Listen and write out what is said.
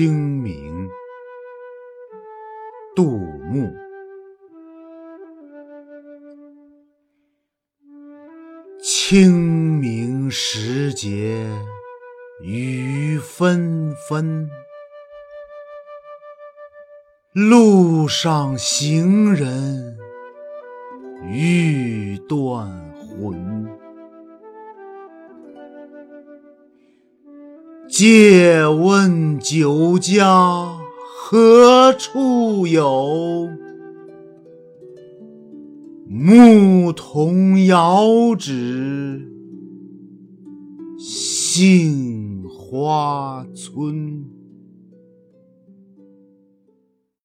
清明，杜牧。清明时节雨纷纷，路上行人欲断魂。借问酒家何处有？牧童遥指杏花村。